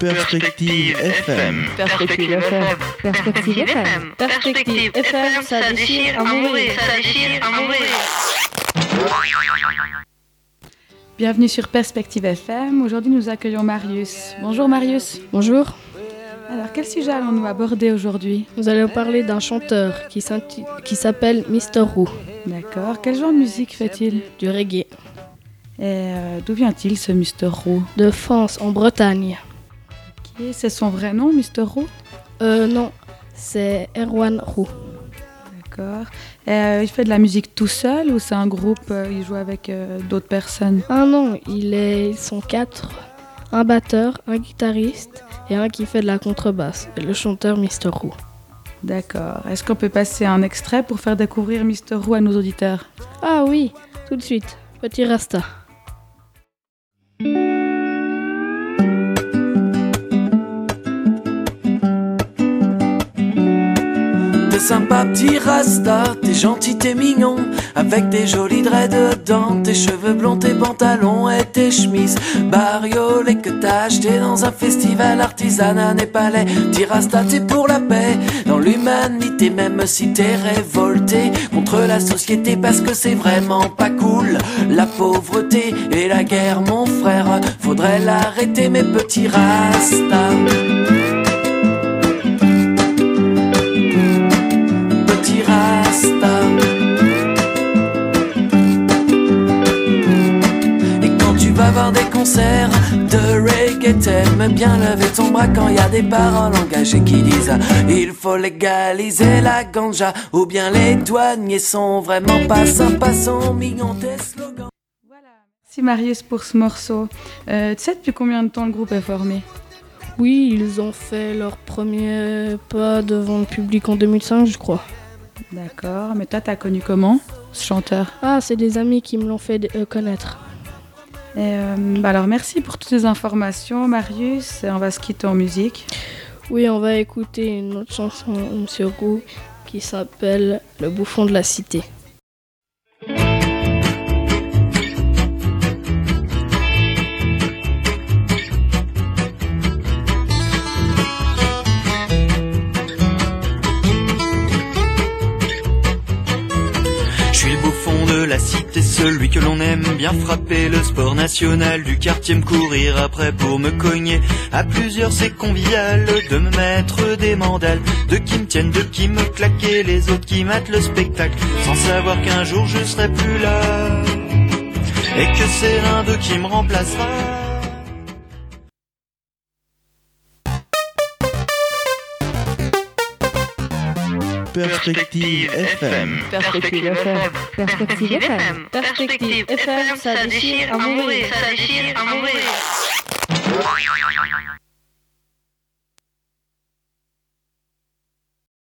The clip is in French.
Perspective FM. Perspective FM. Perspective FM. Perspective FM, ça déchire à mourir. Ça déchire à mourir. Bienvenue sur Perspective FM. Aujourd'hui, nous accueillons Marius. Bonjour Marius. Bonjour, Alors, quel sujet allons-nous aborder aujourd'hui? Nous allons parler d'un chanteur qui s'appelle Mr. Roux, D'accord. Quel genre de musique fait-il? Du reggae, Et euh, d'où vient-il ce Mr. Roux de France en Bretagne. C'est son vrai nom, Mr. Roux Euh, non, c'est Erwan Roux. D'accord. Et, euh, il fait de la musique tout seul ou c'est un groupe euh, Il joue avec euh, d'autres personnes? Ah non, il est, ils sont quatre, un batteur, un guitariste et un qui fait de la contrebasse, et le chanteur Mr. Roux. D'accord. Est-ce qu'on peut passer un extrait pour faire découvrir Mr. Roux à nos auditeurs? Ah oui, tout de suite, petit Rasta. T'es sympa petit rasta, t'es gentil, t'es mignon. Avec des jolis dreads dedans. Tes cheveux blonds, tes pantalons et tes chemises Bariolées que t'as acheté dans un festival artisanat népalais Petit rasta, t'es pour la paix. Dans l'humanité, même si t'es révolté Contre la société parce que c'est vraiment pas cool. La pauvreté et la guerre, mon frère. Faudrait l'arrêter, mes petits rastas concerts de reggae, t'aimes bien lever ton bras quand y a des paroles engagées qui disent il faut légaliser la ganja. Ou bien les douaniers sont vraiment pas sympas, sont mignons tes slogans. Merci Marius pour ce morceau. Euh, tu sais depuis combien de temps le groupe est formé? Oui, ils ont fait leur premier pas devant le public en 2005, je crois. D'accord. Mais toi, t'as connu comment ce chanteur? Ah, c'est des amis qui me l'ont fait euh, connaître. Euh, bah alors merci pour toutes ces informations Marius. On va se quitter en musique. Oui, on va écouter une autre chanson Monsieur Roux qui s'appelle Le bouffon de la cité. La cité, celui que l'on aime bien frapper, le sport national du quartier, me courir après pour me cogner. À plusieurs c'est convivial de me mettre des mandales, de qui me tiennent, de qui me claquer, les autres qui matent le spectacle, sans savoir qu'un jour je serai plus là, et que c'est l'un d'eux qui me remplacera. Perspective FM. Perspective FM. Perspective FM. Perspective FM, ça déchire à mourir. Ça déchire à mourir.